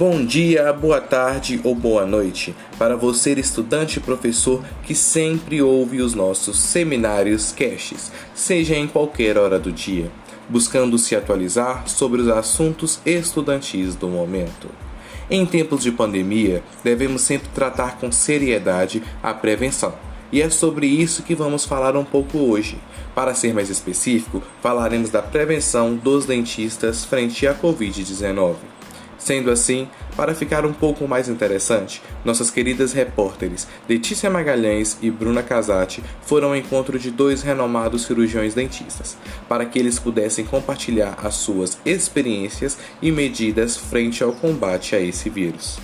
Bom dia, boa tarde ou boa noite para você, estudante e professor que sempre ouve os nossos seminários caches, seja em qualquer hora do dia, buscando se atualizar sobre os assuntos estudantis do momento. Em tempos de pandemia, devemos sempre tratar com seriedade a prevenção. E é sobre isso que vamos falar um pouco hoje. Para ser mais específico, falaremos da prevenção dos dentistas frente à Covid-19. Sendo assim, para ficar um pouco mais interessante, nossas queridas repórteres Letícia Magalhães e Bruna Casati foram ao encontro de dois renomados cirurgiões dentistas, para que eles pudessem compartilhar as suas experiências e medidas frente ao combate a esse vírus.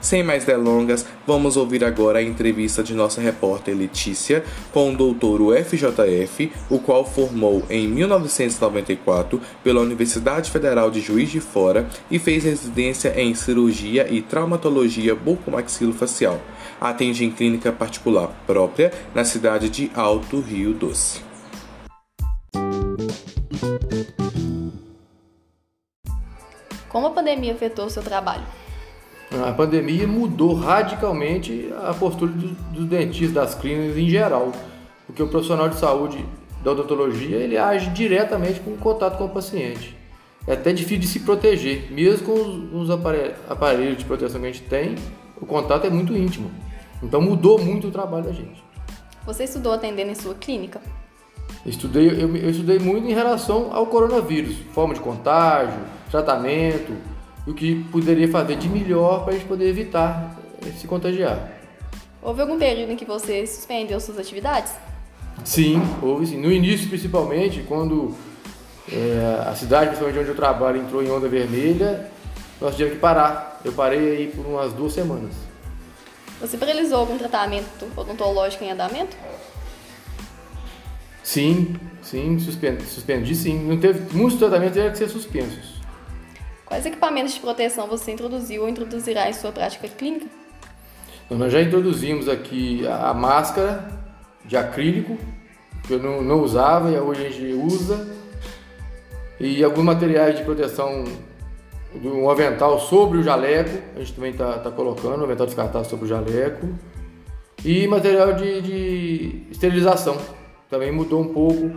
Sem mais delongas, vamos ouvir agora a entrevista de nossa repórter Letícia com o doutor UFJF, o qual formou em 1994 pela Universidade Federal de Juiz de Fora e fez residência em cirurgia e traumatologia bucomaxilofacial. Atende em clínica particular própria na cidade de Alto Rio Doce. Como a pandemia afetou seu trabalho? A pandemia mudou radicalmente a postura dos, dos dentistas, das clínicas em geral, porque o profissional de saúde da odontologia ele age diretamente com o contato com o paciente. É até difícil de se proteger, mesmo com os, os aparelhos de proteção que a gente tem, o contato é muito íntimo. Então mudou muito o trabalho da gente. Você estudou atendendo em sua clínica? Estudei, eu, eu estudei muito em relação ao coronavírus, forma de contágio, tratamento, o que poderia fazer de melhor para a gente poder evitar se contagiar. Houve algum período em que você suspendeu suas atividades? Sim, houve sim. No início, principalmente, quando é, a cidade, principalmente onde eu trabalho, entrou em onda vermelha, nós tivemos que parar. Eu parei aí por umas duas semanas. Você realizou algum tratamento odontológico em andamento? Sim, sim, suspendi, suspendi sim. Não teve, muitos tratamentos tiveram que ser suspensos. Quais equipamentos de proteção você introduziu ou introduzirá em sua prática clínica? Então, nós já introduzimos aqui a máscara de acrílico, que eu não, não usava e hoje a gente usa, e alguns materiais de proteção um avental sobre o jaleco, a gente também está tá colocando, um avental descartável sobre o jaleco, e material de, de esterilização, também mudou um pouco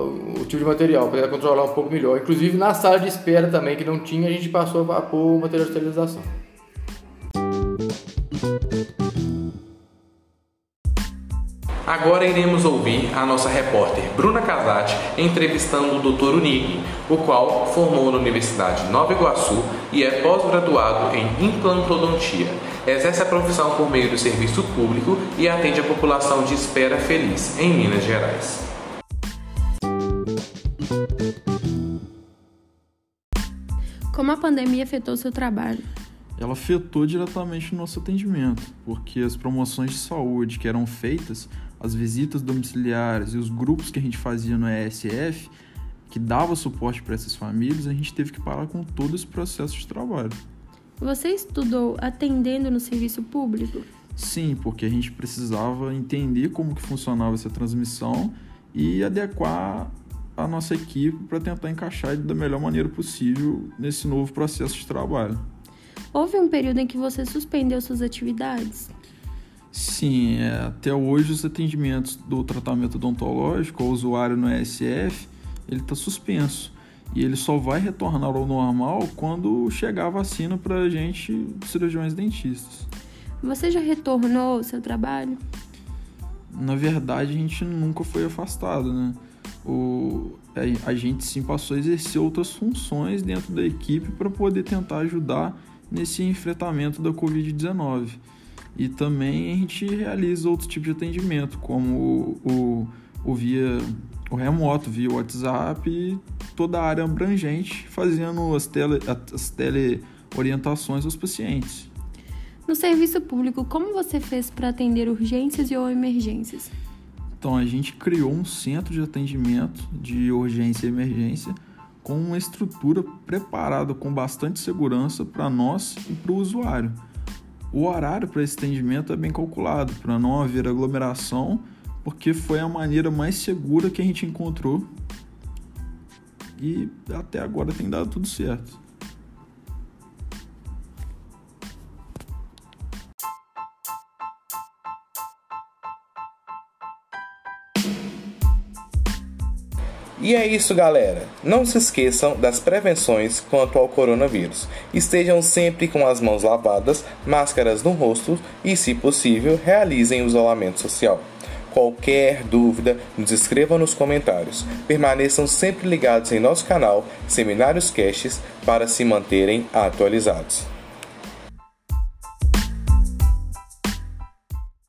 o tipo de material, para controlar um pouco melhor. Inclusive na sala de espera também, que não tinha, a gente passou a pôr o material de esterilização. Agora iremos ouvir a nossa repórter Bruna Casati entrevistando o Dr. Unig, o qual formou na Universidade Nova Iguaçu e é pós-graduado em implantodontia. Exerce a profissão por meio do serviço público e atende a população de Espera Feliz, em Minas Gerais. Como a pandemia afetou seu trabalho? Ela afetou diretamente o nosso atendimento, porque as promoções de saúde que eram feitas, as visitas domiciliares e os grupos que a gente fazia no ESF, que dava suporte para essas famílias, a gente teve que parar com todo esse processo de trabalho. Você estudou atendendo no serviço público? Sim, porque a gente precisava entender como que funcionava essa transmissão e adequar a nossa equipe para tentar encaixar da melhor maneira possível nesse novo processo de trabalho. Houve um período em que você suspendeu suas atividades? Sim, é, até hoje os atendimentos do tratamento odontológico ao usuário no ESF ele está suspenso e ele só vai retornar ao normal quando chegar a vacina para a gente, cirurgiões dentistas. Você já retornou ao seu trabalho? Na verdade, a gente nunca foi afastado, né? O, a gente sim passou a exercer outras funções dentro da equipe para poder tentar ajudar nesse enfrentamento da Covid-19. E também a gente realiza outros tipos de atendimento, como o, o, o via o remoto, via WhatsApp e toda a área abrangente, fazendo as, tele, as teleorientações aos pacientes. No serviço público, como você fez para atender urgências e ou emergências? Então a gente criou um centro de atendimento de urgência e emergência com uma estrutura preparada com bastante segurança para nós e para o usuário. O horário para esse atendimento é bem calculado para não haver aglomeração, porque foi a maneira mais segura que a gente encontrou e até agora tem dado tudo certo. E é isso, galera. Não se esqueçam das prevenções quanto ao coronavírus. Estejam sempre com as mãos lavadas, máscaras no rosto e, se possível, realizem o isolamento social. Qualquer dúvida, nos escrevam nos comentários. Permaneçam sempre ligados em nosso canal Seminários Casts para se manterem atualizados.